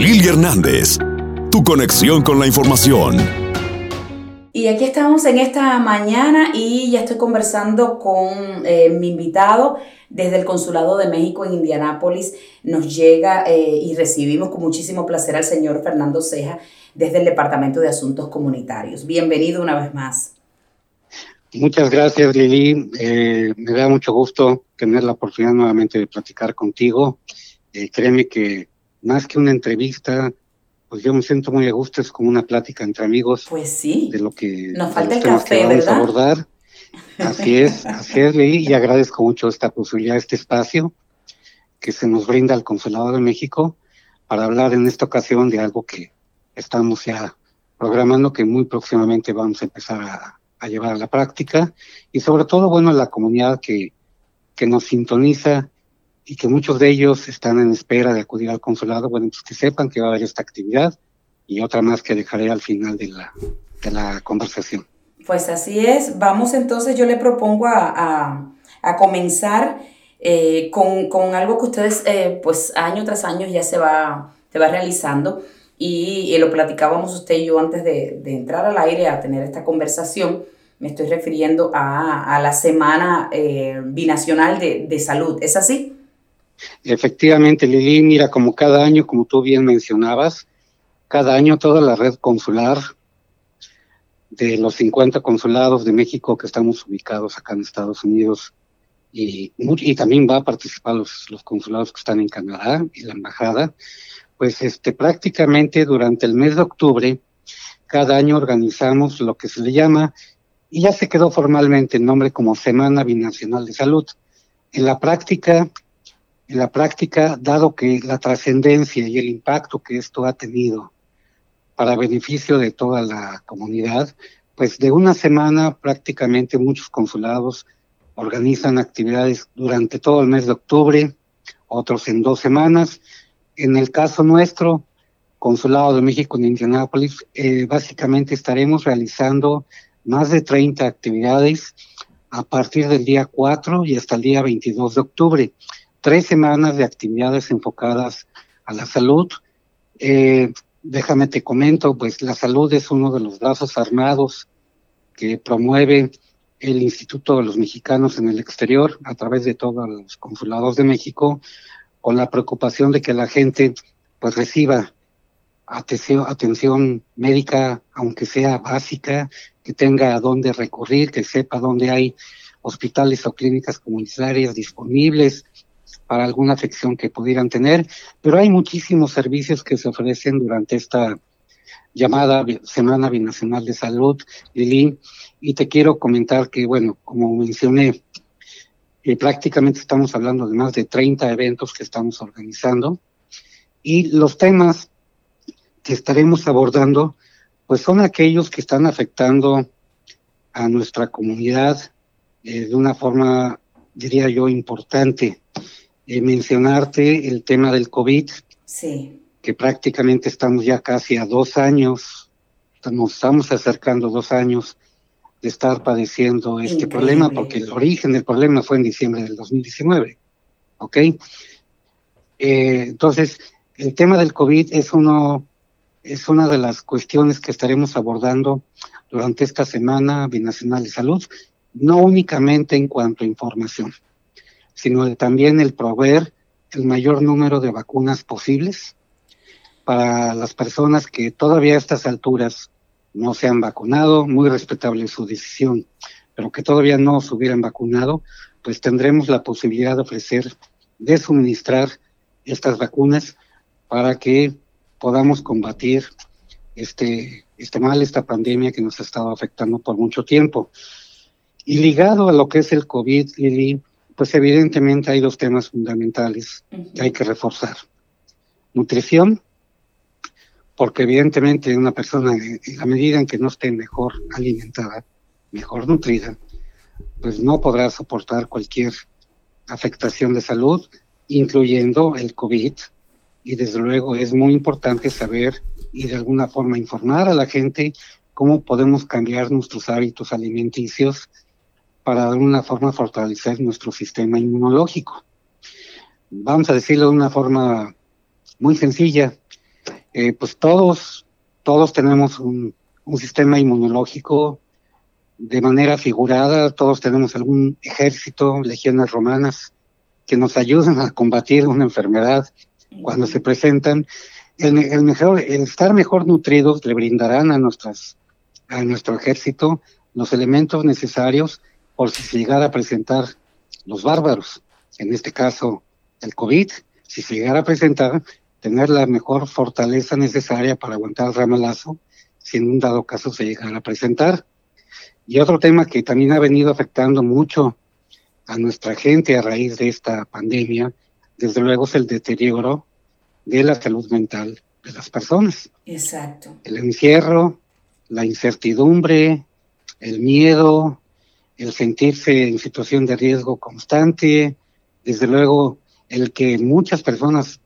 Lili Hernández, tu conexión con la información. Y aquí estamos en esta mañana y ya estoy conversando con eh, mi invitado desde el Consulado de México en Indianápolis. Nos llega eh, y recibimos con muchísimo placer al señor Fernando Ceja desde el Departamento de Asuntos Comunitarios. Bienvenido una vez más. Muchas gracias, Lili. Eh, me da mucho gusto tener la oportunidad nuevamente de platicar contigo. Eh, créeme que más que una entrevista, pues yo me siento muy a gusto, es como una plática entre amigos. Pues sí. De lo que nos falta el café, vamos a abordar. Así es, así es, Lili, y agradezco mucho esta posibilidad, este espacio que se nos brinda al Consulado de México para hablar en esta ocasión de algo que estamos ya programando, que muy próximamente vamos a empezar a, a llevar a la práctica y sobre todo, bueno, la comunidad que, que nos sintoniza y que muchos de ellos están en espera de acudir al consulado, bueno, pues que sepan que va a haber esta actividad y otra más que dejaré al final de la, de la conversación. Pues así es, vamos entonces, yo le propongo a, a, comenzar eh, con, con, algo que ustedes, eh, pues año tras año ya se va, se va realizando y, lo platicábamos usted y yo antes de, entrar al aire a tener esta conversación. Me estoy refiriendo a, la Semana eh, Binacional de, Salud. ¿Es así? Efectivamente, Lili, mira, como cada año, como tú bien mencionabas, cada año toda la red consular de los 50 consulados de México que estamos ubicados acá en Estados Unidos y, y también va a participar los, los consulados que están en Canadá y la embajada, pues este, prácticamente durante el mes de octubre, cada año organizamos lo que se le llama, y ya se quedó formalmente el nombre como Semana Binacional de Salud. En la práctica, en la práctica, dado que la trascendencia y el impacto que esto ha tenido para beneficio de toda la comunidad, pues de una semana prácticamente muchos consulados organizan actividades durante todo el mes de octubre, otros en dos semanas, en el caso nuestro, Consulado de México en Indianápolis, eh, básicamente estaremos realizando más de 30 actividades a partir del día 4 y hasta el día 22 de octubre. Tres semanas de actividades enfocadas a la salud. Eh, déjame te comento, pues la salud es uno de los brazos armados que promueve el Instituto de los Mexicanos en el exterior a través de todos los consulados de México con la preocupación de que la gente pues reciba atención, atención médica, aunque sea básica, que tenga a dónde recurrir, que sepa dónde hay hospitales o clínicas comunitarias disponibles para alguna afección que pudieran tener, pero hay muchísimos servicios que se ofrecen durante esta llamada Semana Binacional de Salud, Lili, y te quiero comentar que, bueno, como mencioné, y prácticamente estamos hablando de más de 30 eventos que estamos organizando. Y los temas que estaremos abordando, pues son aquellos que están afectando a nuestra comunidad eh, de una forma, diría yo, importante. Eh, mencionarte el tema del COVID, sí. que prácticamente estamos ya casi a dos años, nos estamos acercando dos años de estar padeciendo este problema, porque el origen del problema fue en diciembre del 2019. ¿Ok? Eh, entonces, el tema del COVID es, uno, es una de las cuestiones que estaremos abordando durante esta semana binacional de salud, no únicamente en cuanto a información, sino también el proveer el mayor número de vacunas posibles para las personas que todavía a estas alturas no se han vacunado, muy respetable su decisión, pero que todavía no se hubieran vacunado, pues tendremos la posibilidad de ofrecer, de suministrar estas vacunas para que podamos combatir este, este mal, esta pandemia que nos ha estado afectando por mucho tiempo. Y ligado a lo que es el COVID, Lili, pues evidentemente hay dos temas fundamentales que hay que reforzar. Nutrición porque evidentemente una persona, en la medida en que no esté mejor alimentada, mejor nutrida, pues no podrá soportar cualquier afectación de salud, incluyendo el COVID. Y desde luego es muy importante saber y de alguna forma informar a la gente cómo podemos cambiar nuestros hábitos alimenticios para de alguna forma fortalecer nuestro sistema inmunológico. Vamos a decirlo de una forma muy sencilla, eh, pues todos, todos tenemos un, un sistema inmunológico de manera figurada, todos tenemos algún ejército, legiones romanas, que nos ayudan a combatir una enfermedad cuando se presentan. El, el, mejor, el estar mejor nutridos le brindarán a, nuestras, a nuestro ejército los elementos necesarios por si se llegara a presentar los bárbaros, en este caso el COVID, si se llegara a presentar, tener la mejor fortaleza necesaria para aguantar el ramalazo, si en un dado caso se llegara a presentar. Y otro tema que también ha venido afectando mucho a nuestra gente a raíz de esta pandemia, desde luego es el deterioro de la salud mental de las personas. Exacto. El encierro, la incertidumbre, el miedo, el sentirse en situación de riesgo constante, desde luego el que muchas personas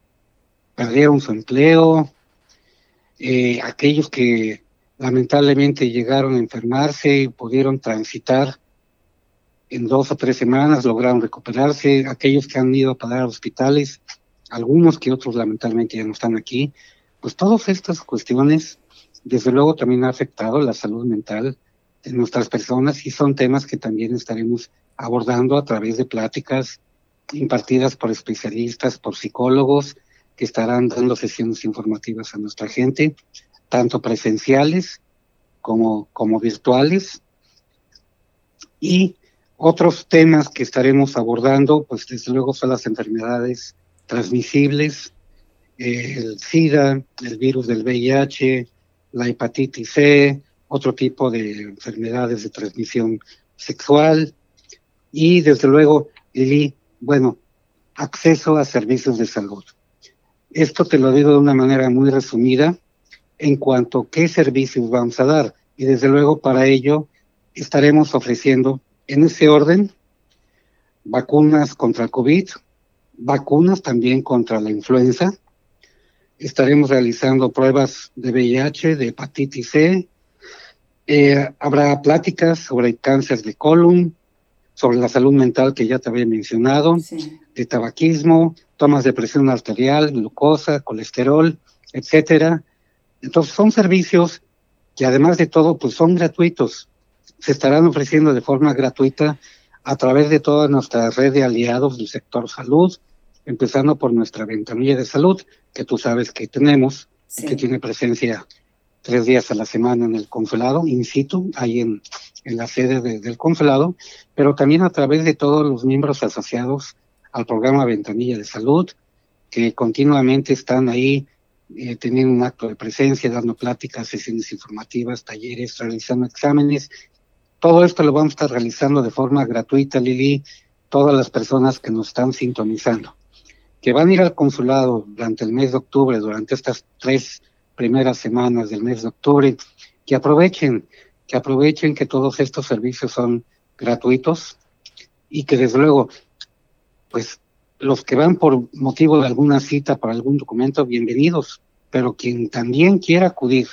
perdieron su empleo, eh, aquellos que lamentablemente llegaron a enfermarse y pudieron transitar en dos o tres semanas, lograron recuperarse, aquellos que han ido a parar a hospitales, algunos que otros lamentablemente ya no están aquí, pues todas estas cuestiones desde luego también ha afectado la salud mental nuestras personas y son temas que también estaremos abordando a través de pláticas impartidas por especialistas, por psicólogos, que estarán dando sesiones informativas a nuestra gente, tanto presenciales como, como virtuales. Y otros temas que estaremos abordando, pues desde luego son las enfermedades transmisibles, el SIDA, el virus del VIH, la hepatitis C, otro tipo de enfermedades de transmisión sexual y desde luego, Lili, bueno, acceso a servicios de salud. Esto te lo digo de una manera muy resumida en cuanto a qué servicios vamos a dar. Y desde luego para ello estaremos ofreciendo en ese orden vacunas contra el COVID, vacunas también contra la influenza. Estaremos realizando pruebas de VIH, de hepatitis C. Eh, habrá pláticas sobre cáncer de colon, sobre la salud mental que ya te había mencionado, sí. de tabaquismo, tomas de presión arterial, glucosa, colesterol, etcétera. Entonces son servicios que además de todo, pues son gratuitos. Se estarán ofreciendo de forma gratuita a través de toda nuestra red de aliados del sector salud, empezando por nuestra ventanilla de salud, que tú sabes que tenemos, sí. que tiene presencia tres días a la semana en el consulado, in situ, ahí en, en la sede de, del consulado, pero también a través de todos los miembros asociados al programa Ventanilla de Salud, que continuamente están ahí eh, teniendo un acto de presencia, dando pláticas, sesiones informativas, talleres, realizando exámenes. Todo esto lo vamos a estar realizando de forma gratuita, Lili, todas las personas que nos están sintonizando, que van a ir al consulado durante el mes de octubre, durante estas tres primeras semanas del mes de octubre, que aprovechen, que aprovechen que todos estos servicios son gratuitos y que desde luego, pues los que van por motivo de alguna cita para algún documento, bienvenidos, pero quien también quiera acudir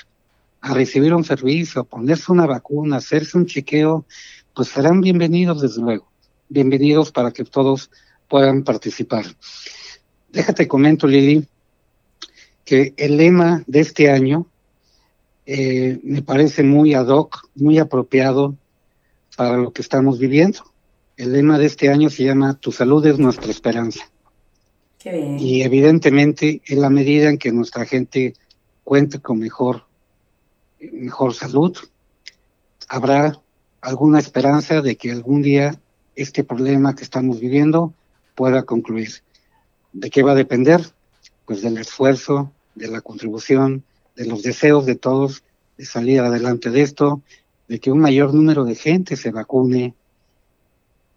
a recibir un servicio, ponerse una vacuna, hacerse un chequeo, pues serán bienvenidos desde luego, bienvenidos para que todos puedan participar. Déjate comento, Lili, que el lema de este año eh, me parece muy ad hoc, muy apropiado para lo que estamos viviendo. El lema de este año se llama Tu salud es nuestra esperanza. Qué bien. Y evidentemente, en la medida en que nuestra gente cuente con mejor, mejor salud, habrá alguna esperanza de que algún día este problema que estamos viviendo pueda concluir. ¿De qué va a depender? Pues del esfuerzo, de la contribución, de los deseos de todos de salir adelante de esto, de que un mayor número de gente se vacune,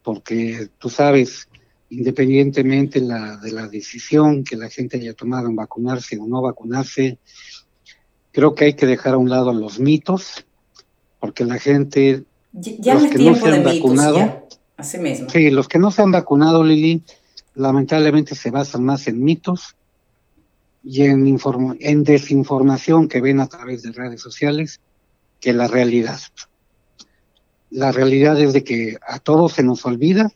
porque tú sabes, independientemente la, de la decisión que la gente haya tomado en vacunarse o no vacunarse, creo que hay que dejar a un lado los mitos, porque la gente, ya, los no que no se han de mitos, vacunado, ya. Así mismo. sí, los que no se han vacunado, Lili, lamentablemente se basan más en mitos y en, en desinformación que ven a través de redes sociales que la realidad. La realidad es de que a todos se nos olvida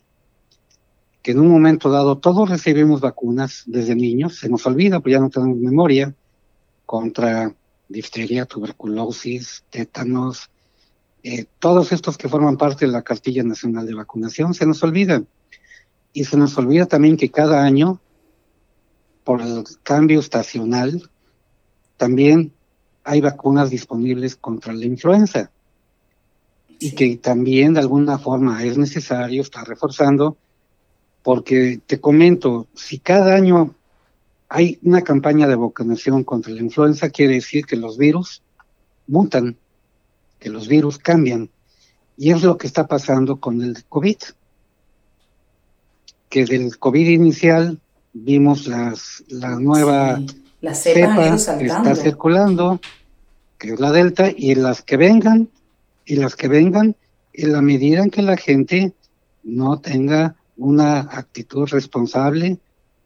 que en un momento dado todos recibimos vacunas desde niños, se nos olvida, pues ya no tenemos memoria, contra difteria, tuberculosis, tétanos, eh, todos estos que forman parte de la cartilla nacional de vacunación, se nos olvidan. Y se nos olvida también que cada año, por el cambio estacional, también hay vacunas disponibles contra la influenza. Y que también de alguna forma es necesario estar reforzando, porque te comento, si cada año hay una campaña de vacunación contra la influenza, quiere decir que los virus mutan, que los virus cambian. Y es lo que está pasando con el COVID. Que del COVID inicial vimos las, la nueva la cepa, que está circulando, que es la Delta, y las que vengan, y las que vengan, en la medida en que la gente no tenga una actitud responsable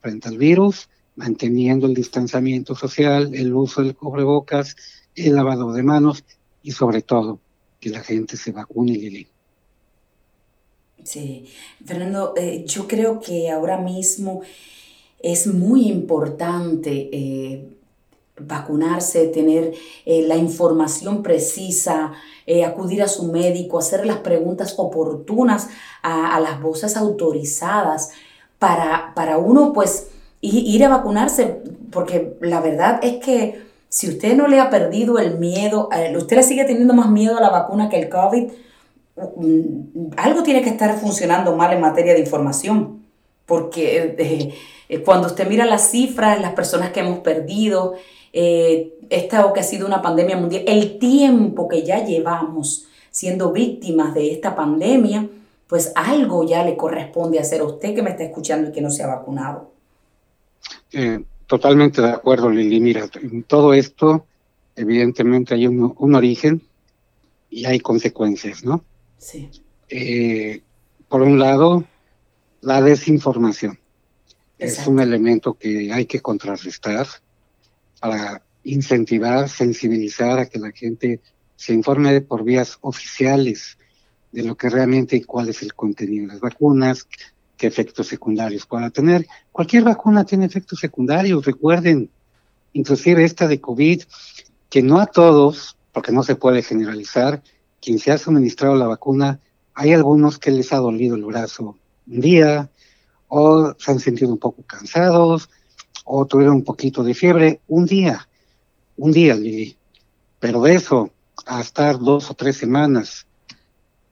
frente al virus, manteniendo el distanciamiento social, el uso del cubrebocas, el lavado de manos y sobre todo que la gente se vacune, Lili. Sí, Fernando, eh, yo creo que ahora mismo es muy importante eh, vacunarse, tener eh, la información precisa, acudir a su médico, hacer las preguntas oportunas a, a las voces autorizadas para, para uno pues ir a vacunarse, porque la verdad es que si usted no le ha perdido el miedo, usted le sigue teniendo más miedo a la vacuna que el COVID, mm, algo tiene que estar funcionando mal en materia de información. Porque eh, eh, cuando usted mira las cifras, las personas que hemos perdido, eh, esta o que ha sido una pandemia mundial, el tiempo que ya llevamos siendo víctimas de esta pandemia, pues algo ya le corresponde hacer a usted que me está escuchando y que no se ha vacunado. Totalmente de acuerdo, Lili. Mira, en todo esto, evidentemente hay un, un origen y hay consecuencias, ¿no? Sí. Eh, por un lado, la desinformación. Es un elemento que hay que contrarrestar para incentivar, sensibilizar a que la gente se informe por vías oficiales de lo que realmente y cuál es el contenido de las vacunas, qué efectos secundarios pueda tener. Cualquier vacuna tiene efectos secundarios, recuerden, inclusive esta de COVID, que no a todos, porque no se puede generalizar, quien se ha suministrado la vacuna, hay algunos que les ha dolido el brazo un día, o se han sentido un poco cansados, o tuvieron un poquito de fiebre, un día, un día, Lili. Pero de eso, a estar dos o tres semanas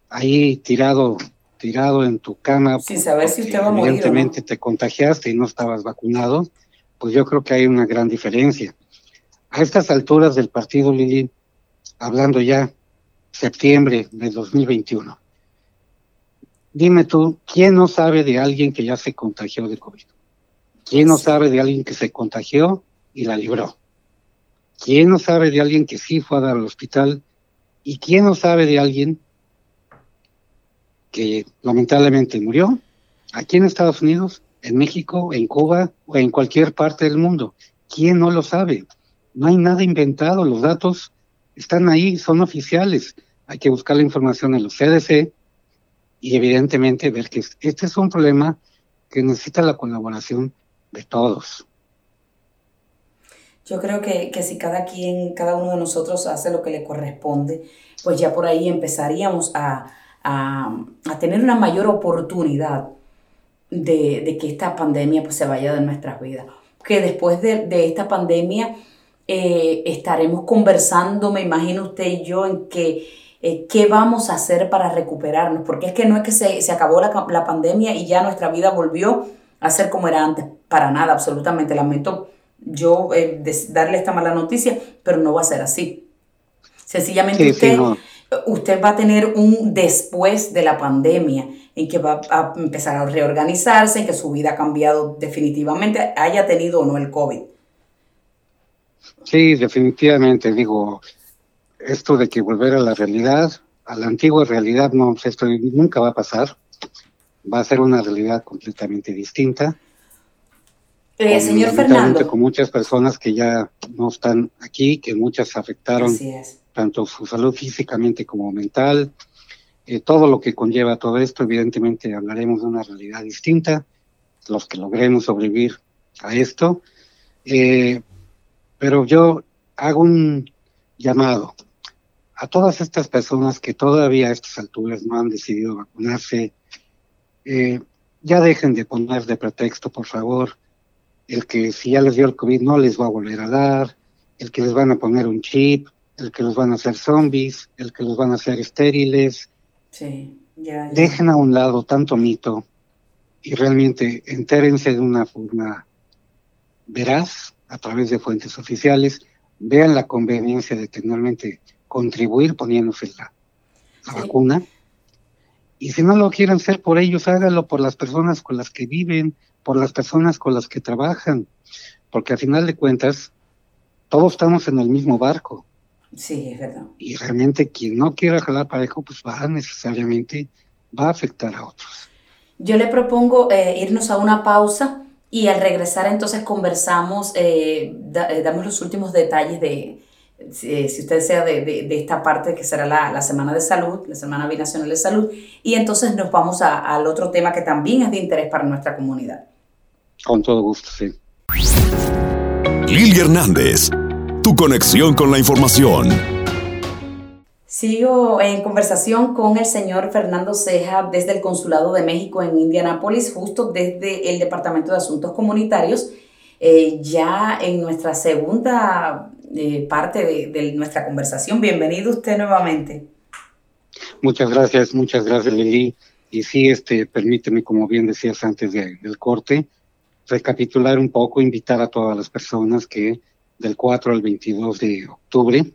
ahí tirado tirado en tu cama. Sin saber si usted va a morir. Evidentemente te contagiaste y no estabas vacunado, pues yo creo que hay una gran diferencia. A estas alturas del partido, Lili, hablando ya septiembre de 2021, dime tú, ¿quién no sabe de alguien que ya se contagió de COVID? ¿Quién no sabe de alguien que se contagió y la libró? ¿Quién no sabe de alguien que sí fue a dar al hospital? ¿Y quién no sabe de alguien que lamentablemente murió aquí en Estados Unidos, en México, en Cuba o en cualquier parte del mundo. ¿Quién no lo sabe? No hay nada inventado, los datos están ahí, son oficiales. Hay que buscar la información en los CDC y evidentemente ver que este es un problema que necesita la colaboración de todos. Yo creo que, que si cada quien, cada uno de nosotros hace lo que le corresponde, pues ya por ahí empezaríamos a, a, tener una mayor oportunidad de, que esta pandemia pues, se vaya de nuestras vidas. Que después de, esta pandemia eh, estaremos conversando, me imagino usted y yo, en que, eh, qué vamos a hacer para recuperarnos, porque es que no es que se, acabó la, la, pandemia y ya nuestra vida volvió a ser como era antes, para nada, absolutamente. Lamento yo eh, darle esta mala noticia, pero no va a ser así. Sencillamente usted usted va a tener un después de la pandemia en que va a empezar a reorganizarse, en que su vida ha cambiado definitivamente, haya tenido o no el COVID. Sí, definitivamente, digo, esto de que volver a la realidad, a la antigua realidad, no, esto nunca va a pasar, va a ser una realidad completamente distinta. Eh, señor Fernando. Con muchas personas que ya no están aquí, que muchas afectaron tanto su salud físicamente como mental, eh, todo lo que conlleva todo esto, evidentemente hablaremos de una realidad distinta, los que logremos sobrevivir a esto, eh, pero yo hago un llamado a todas estas personas que todavía a estas alturas no han decidido vacunarse. Eh, ya dejen de poner de pretexto, por favor, el que si ya les dio el COVID no les va a volver a dar, el que les van a poner un chip, el que los van a hacer zombies, el que los van a hacer estériles. Sí, ya, Dejen a un lado tanto mito y realmente entérense de una forma veraz a través de fuentes oficiales, vean la conveniencia de tenermente contribuir poniéndose la, vacuna. Y si no lo quieren hacer por ellos, hágalo por las personas con las que viven, por las personas con las que trabajan, porque al final de cuentas, todos estamos en el mismo barco. Sí, es verdad. Y realmente quien no quiera jalar parejo, pues va necesariamente, va a afectar a otros. Yo le propongo eh, irnos a una pausa y al regresar entonces conversamos, eh, eh, damos los últimos detalles de, si usted desea, de, de, esta parte que será la, la, Semana de Salud, la Semana Binacional de Salud, y entonces nos vamos a, al otro tema que también es de interés para nuestra comunidad. Con todo gusto, sí. Lili Hernández, tu conexión con la información. Sigo en conversación con el señor Fernando Ceja desde el Consulado de México en Indianápolis, justo desde el Departamento de Asuntos Comunitarios, eh, ya en nuestra segunda eh, parte de, nuestra conversación. Bienvenido usted nuevamente. Muchas gracias, muchas gracias Lili. Y sí, este, permíteme, como bien decías antes de, del corte, recapitular un poco, invitar a todas las personas que del 4 al 22 de octubre,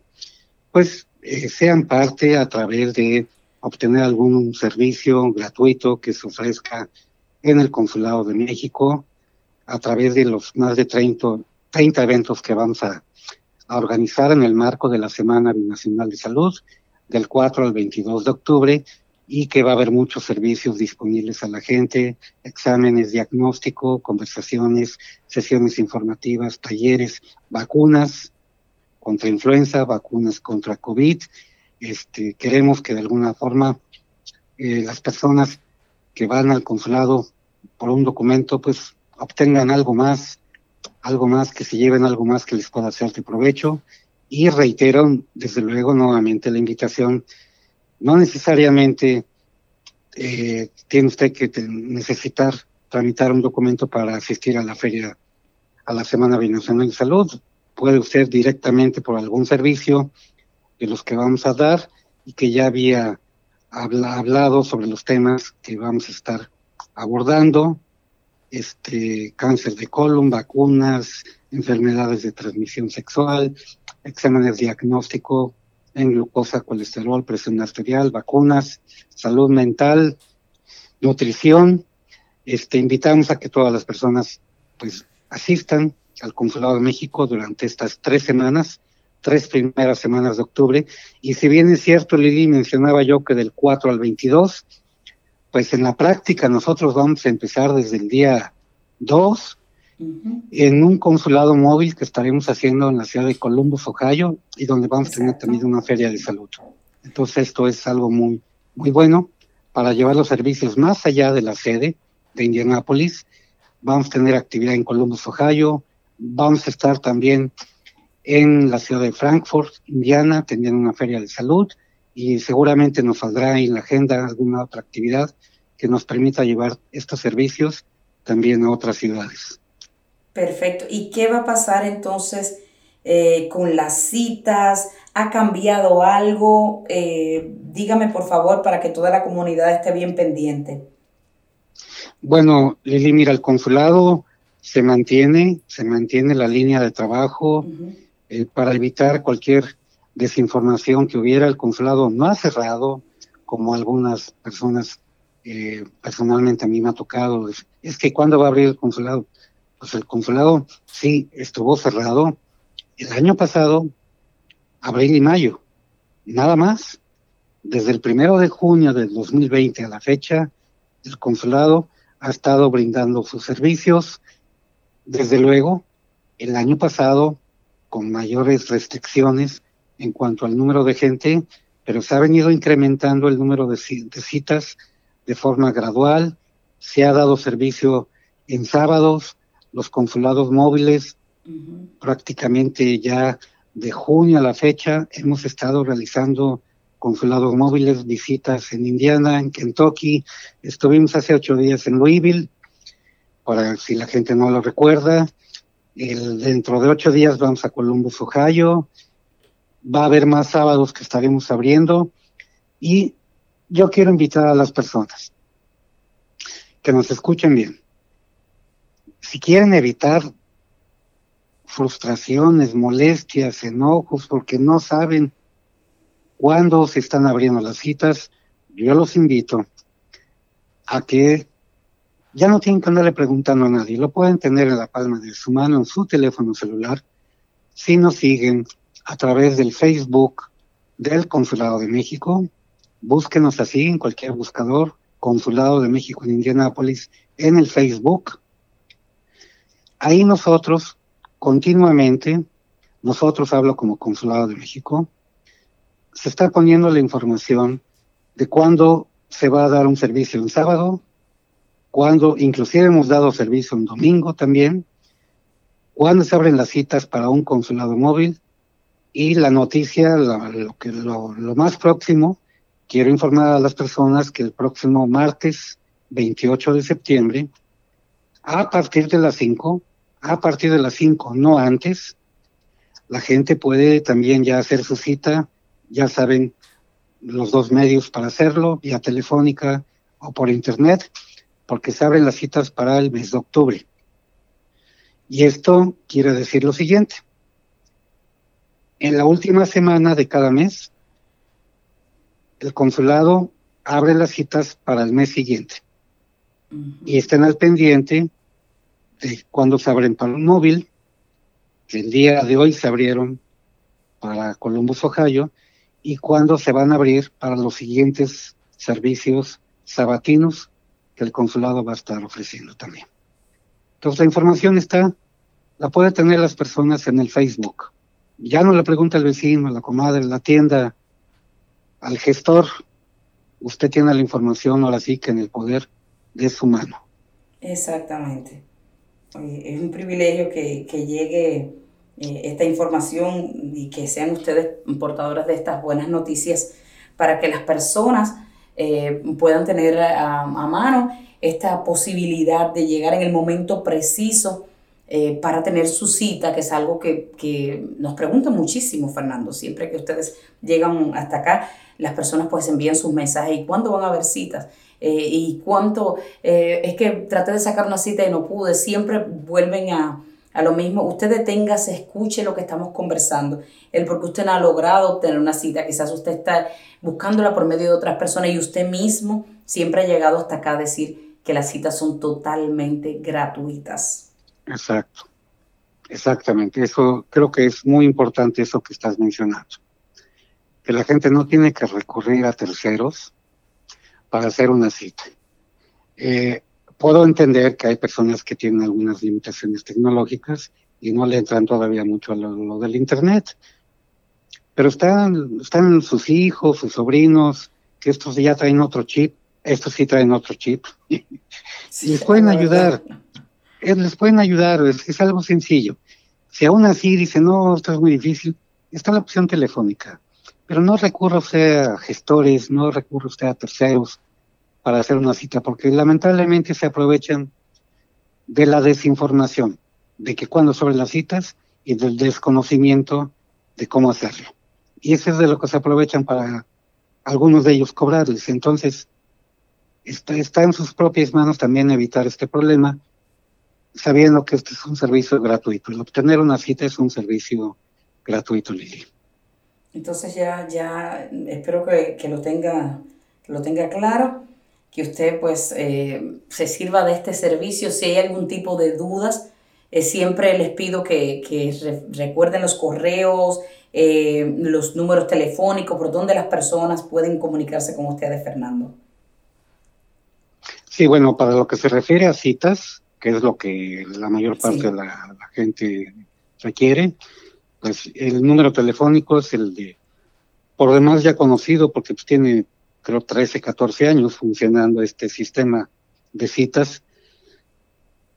pues eh, sean parte a través de obtener algún servicio gratuito que se ofrezca en el Consulado de México, a través de los más de 30, 30 eventos que vamos a, a organizar en el marco de la Semana Binacional de Salud, del 4 al 22 de octubre, y que va a haber muchos servicios disponibles a la gente, exámenes, diagnóstico, conversaciones, sesiones informativas, talleres, vacunas contra influenza, vacunas contra COVID. Este, queremos que de alguna forma eh, las personas que van al consulado por un documento, pues obtengan algo más, algo más, que se lleven algo más que les pueda hacer de provecho. Y reitero, desde luego, nuevamente la invitación no necesariamente eh, tiene usted que necesitar tramitar un documento para asistir a la feria, a la Semana Binacional de Salud. Puede usted directamente por algún servicio de los que vamos a dar y que ya había habla, hablado sobre los temas que vamos a estar abordando, este cáncer de colon, vacunas, enfermedades de transmisión sexual, exámenes diagnóstico en glucosa, colesterol, presión arterial, vacunas, salud mental, nutrición. Este, invitamos a que todas las personas pues asistan al Consulado de México durante estas tres semanas, tres primeras semanas de octubre. Y si bien es cierto, Lili, mencionaba yo que del 4 al 22, pues en la práctica nosotros vamos a empezar desde el día 2 en un consulado móvil que estaremos haciendo en la ciudad de Columbus, Ohio, y donde vamos Exacto. a tener también una feria de salud. Entonces esto es algo muy, muy bueno para llevar los servicios más allá de la sede de Indianápolis. Vamos a tener actividad en Columbus, Ohio. Vamos a estar también en la ciudad de Frankfurt, Indiana, teniendo una feria de salud y seguramente nos saldrá en la agenda alguna otra actividad que nos permita llevar estos servicios también a otras ciudades. Perfecto. ¿Y qué va a pasar entonces eh, con las citas? ¿Ha cambiado algo? Eh, dígame por favor para que toda la comunidad esté bien pendiente. Bueno, Lili, mira, el consulado se mantiene, se mantiene la línea de trabajo uh -huh. eh, para evitar cualquier desinformación que hubiera. El consulado no ha cerrado, como algunas personas eh, personalmente a mí me ha tocado. Es, que ¿cuándo va a abrir el consulado? pues el consulado sí estuvo cerrado el año pasado, abril y mayo, nada más. Desde el primero de junio del 2020 a la fecha, el consulado ha estado brindando sus servicios. Desde luego, el año pasado, con mayores restricciones en cuanto al número de gente, pero se ha venido incrementando el número de, citas de forma gradual. Se ha dado servicio en sábados, los consulados móviles uh -huh. prácticamente ya de junio a la fecha hemos estado realizando consulados móviles, visitas en Indiana, en Kentucky. Estuvimos hace ocho días en Louisville, para si la gente no lo recuerda. El, dentro de ocho días vamos a Columbus, Ohio. Va a haber más sábados que estaremos abriendo. Y yo quiero invitar a las personas que nos escuchen bien. Si quieren evitar frustraciones, molestias, enojos, porque no saben cuándo se están abriendo las citas, yo los invito a que ya no tienen que andarle preguntando a nadie, lo pueden tener en la palma de su mano, en su teléfono celular, si nos siguen a través del Facebook del Consulado de México, búsquenos así en cualquier buscador, Consulado de México en Indianápolis, en el Facebook. Ahí nosotros continuamente, nosotros hablo como Consulado de México, se está poniendo la información de cuándo se va a dar un servicio en sábado, cuándo inclusive hemos dado servicio un domingo también, cuándo se abren las citas para un consulado móvil y la noticia, lo, que, lo, lo más próximo, quiero informar a las personas que el próximo martes 28 de septiembre, a partir de las 5, a partir de las 5, no antes, la gente puede también ya hacer su cita, ya saben los dos medios para hacerlo, vía telefónica o por internet, porque se abren las citas para el mes de octubre. Y esto quiere decir lo siguiente. En la última semana de cada mes, el consulado abre las citas para el mes siguiente. Y estén al pendiente de cuando se abren para un móvil. El día de hoy se abrieron para Columbus, Ohio, y cuándo se van a abrir para los siguientes servicios sabatinos que el consulado va a estar ofreciendo también. Entonces la información está, la puede tener las personas en el Facebook. Ya no le pregunta al vecino, a la comadre, a la tienda, al gestor. Usted tiene la información ahora sí que en el poder de su mano. Exactamente. Es un privilegio que, que llegue eh, esta información y que sean ustedes portadoras de estas buenas noticias para que las personas eh, puedan tener a, a, mano esta posibilidad de llegar en el momento preciso eh, para tener su cita, que es algo que, que, nos preguntan muchísimo, Fernando. Siempre que ustedes llegan hasta acá, las personas pues envían sus mensajes y cuándo van a haber citas. Eh, y cuánto, eh, es que traté de sacar una cita y no pude, siempre vuelven a, a lo mismo. Usted deténgase, escuche lo que estamos conversando, el porque usted no ha logrado obtener una cita, quizás usted está buscándola por medio de otras personas y usted mismo siempre ha llegado hasta acá a decir que las citas son totalmente gratuitas. Exacto, exactamente. Eso creo que es muy importante eso que estás mencionando. Que la gente no tiene que recurrir a terceros para hacer una cita. Eh, puedo entender que hay personas que tienen algunas limitaciones tecnológicas y no le entran todavía mucho a lo, del Internet. Pero están, están sus hijos, sus sobrinos, que estos ya traen otro chip, estos sí traen otro chip. Sí, y pueden ayudar les pueden ayudar, es, algo sencillo. Si aún así dice, no, esto es muy difícil, está la opción telefónica. Pero no recurra usted a gestores, no recurra usted a terceros para hacer una cita, porque lamentablemente se aprovechan de la desinformación, de que cuando sobre las citas y del desconocimiento de cómo hacerlo. Y eso es de lo que se aprovechan para algunos de ellos cobrarles. Entonces, está, está en sus propias manos también evitar este problema sabiendo que este es un servicio gratuito. El obtener una cita es un servicio gratuito, Lili. Entonces ya, ya espero que, que lo tenga, que lo tenga claro, que usted pues eh, se sirva de este servicio. Si hay algún tipo de dudas, eh, siempre les pido que, que recuerden los correos, eh, los números telefónicos, por donde las personas pueden comunicarse con ustedes, Fernando. Sí, bueno, para lo que se refiere a citas, que es lo que la mayor parte de la, gente requiere, pues el número telefónico es el de, por demás ya conocido, porque pues tiene, creo, 13, 14 años funcionando este sistema de citas,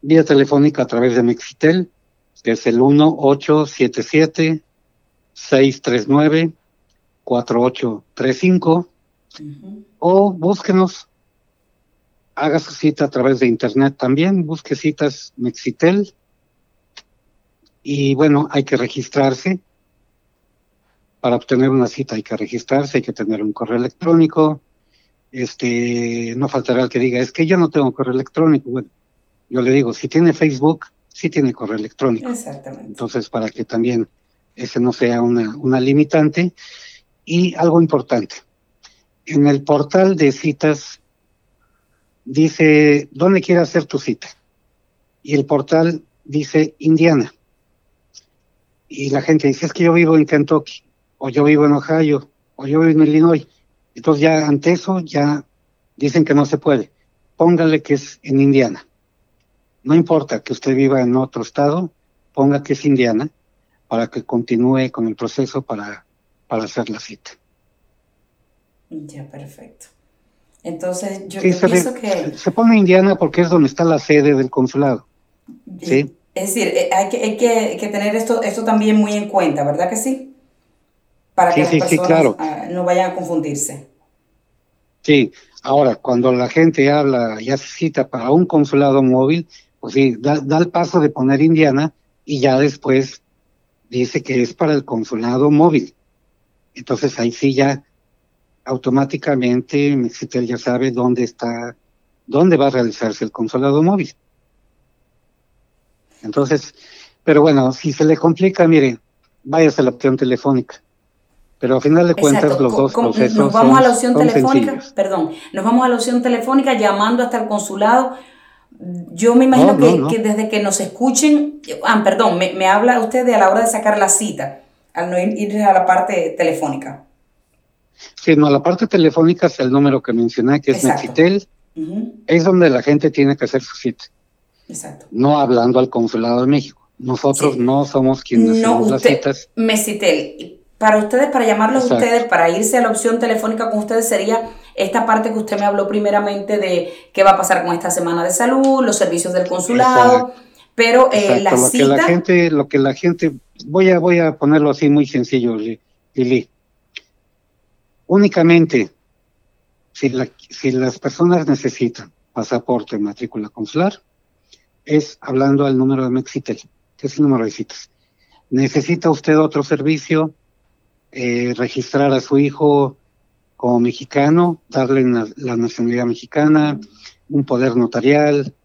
vía telefónica a través de Mexitel, que es el 1877 639-4835 o búsquenos, haga su cita a través de internet también, busque citas Mexitel y bueno, hay que registrarse. Para obtener una cita hay que registrarse, hay que tener un correo electrónico. Este, no faltará el que diga, es que yo no tengo correo electrónico. Bueno, yo le digo, si tiene Facebook, sí tiene correo electrónico. Exactamente. Entonces, para que también ese no sea una, una limitante. Y algo importante, en el portal de citas dice, ¿dónde quiere hacer tu cita? Y el portal dice Indiana. Y la gente dice, es que yo vivo en Kentucky, o yo vivo en Ohio, o yo vivo en Illinois. Entonces ya ante eso ya dicen que no se puede. Póngale que es en Indiana. No importa que usted viva en otro estado, ponga que es Indiana para que continúe con el proceso para, para hacer la cita. Ya, perfecto. Entonces, yo, pienso que... Se pone Indiana porque es donde está la sede del consulado. ¿sí? Es decir, eh, hay que, hay que, que, tener esto, esto también muy en cuenta, ¿verdad que sí? Para que las personas claro. Ah, no vayan a confundirse. Sí, ahora, cuando la gente habla y hace cita para un consulado móvil, pues sí, da, da el paso de poner Indiana y ya después dice que es para el consulado móvil. Entonces ahí sí ya automáticamente Mexitel ya sabe dónde está, dónde va a realizarse el consulado móvil. Entonces, pero bueno, si se le complica, mire, váyase a la opción telefónica. Pero al final de cuentas los dos procesos Nos vamos a la opción telefónica, perdón, nos vamos a la opción telefónica llamando hasta el consulado. Yo me imagino que, desde que nos escuchen, ah, perdón, me, me habla usted de a la hora de sacar la cita, al no ir a la parte telefónica. Sí, no, la parte telefónica es el número que mencioné, que es Mexitel. Es donde la gente tiene que hacer su cita. Exacto. No hablando al Consulado de México. Nosotros no somos quienes no, hacemos las citas. Mexitel, para ustedes, para llamarlos ustedes, para irse a la opción telefónica con ustedes, sería esta parte que usted me habló primeramente de qué va a pasar con esta semana de salud, los servicios del consulado. Pero eh, la lo cita... Que la gente, lo que la gente, voy a, voy a ponerlo así muy sencillo, Lili únicamente si, si las personas necesitan pasaporte, matrícula consular, es hablando al número de Mexitel, que es el número de citas. ¿Necesita usted otro servicio? Eh, registrar a su hijo como mexicano, darle la nacionalidad mexicana, un poder notarial,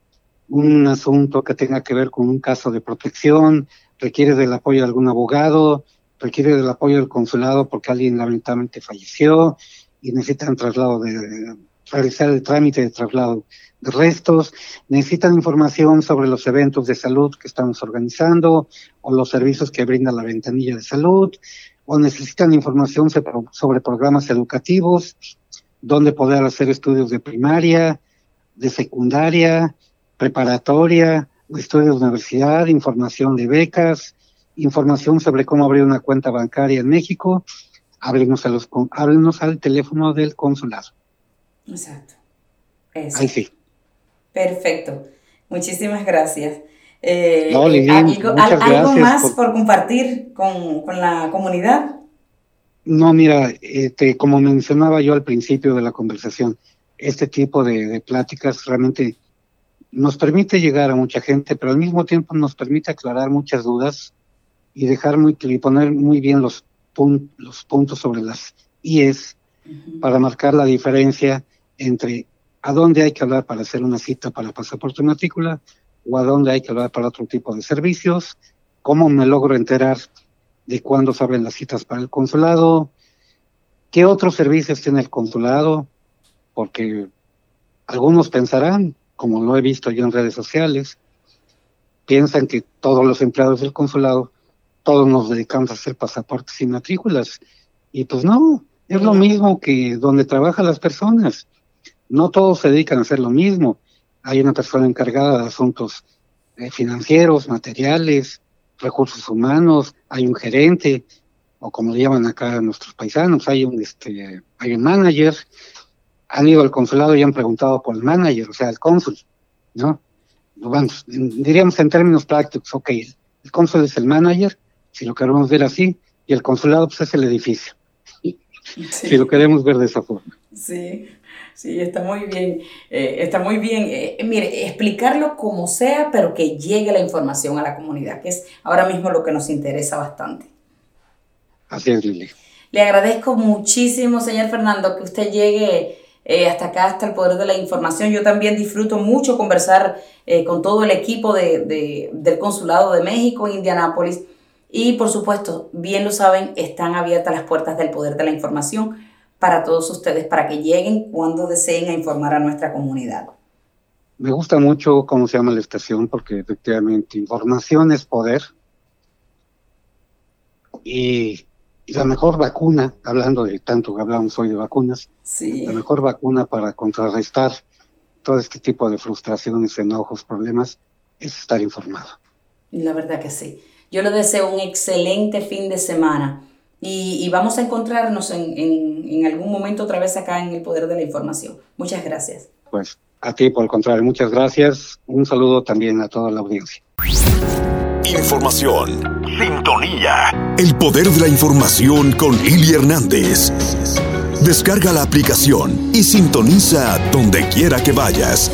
un asunto que tenga que ver con un caso de protección, requiere del apoyo de algún abogado, requiere del apoyo del consulado porque alguien lamentablemente falleció y necesitan traslado de, realizar el trámite de traslado de restos, necesitan información sobre los eventos de salud que estamos organizando o los servicios que brinda la ventanilla de salud, o necesitan información sobre programas educativos, donde poder hacer estudios de primaria, de secundaria, preparatoria, estudios de universidad, información de becas, información sobre cómo abrir una cuenta bancaria en México, háblenos, a los, háblenos al teléfono del consulado. Exacto. Ahí sí. Perfecto. Muchísimas gracias. Eh, ¿Algo, más por, compartir con, con, la comunidad? No, mira, este, como mencionaba yo al principio de la conversación, este tipo de, de pláticas realmente nos permite llegar a mucha gente, pero al mismo tiempo nos permite aclarar muchas dudas y dejar muy y poner muy bien los, los puntos sobre las IES para marcar la diferencia entre a dónde hay que hablar para hacer una cita para pasaporte matrícula o a dónde hay que hablar para otro tipo de servicios, cómo me logro enterar de cuándo se abren las citas para el consulado, qué otros servicios tiene el consulado, porque algunos pensarán, como lo he visto yo en redes sociales, piensan que todos los empleados del consulado todos nos dedicamos a hacer pasaportes y matrículas. Y pues no, es lo mismo que donde trabajan las personas. No todos se dedican a hacer lo mismo. Hay una persona encargada de asuntos eh, financieros, materiales, recursos humanos, hay un gerente, o como le llaman acá nuestros paisanos, hay un este, hay un manager, han ido al consulado y han preguntado por el manager, o sea, el cónsul, ¿no? diríamos en términos prácticos, ok, el cónsul es el manager, si lo queremos ver así, y el consulado pues, es el edificio. Si lo queremos ver de esa forma. Sí, sí, está muy bien. Eh, está muy bien. Eh, mire, explicarlo como sea, pero que llegue la información a la comunidad, que es ahora mismo lo que nos interesa bastante. Así es, Lili. Le agradezco muchísimo, señor Fernando, que usted llegue eh, hasta acá, hasta el poder de la información. Yo también disfruto mucho conversar con todo el equipo de, del Consulado de México en Indianápolis y por supuesto, bien lo saben, están abiertas las puertas del poder de la información para todos ustedes, para que lleguen cuando deseen a informar a nuestra comunidad. Me gusta mucho cómo se llama la estación, porque efectivamente información es poder. Y, la mejor vacuna, hablando de tanto que hablamos hoy de vacunas, la mejor vacuna para contrarrestar todo este tipo de frustraciones, enojos, problemas, es estar informado. La verdad que sí. Yo les deseo un excelente fin de semana y, vamos a encontrarnos en, algún momento otra vez acá en el Poder de la Información. Muchas gracias. Pues a ti por el contrario, muchas gracias. Un saludo también a toda la audiencia. Información. Sintonía. El Poder de la Información con Ili Hernández. Descarga la aplicación y sintoniza donde quiera que vayas.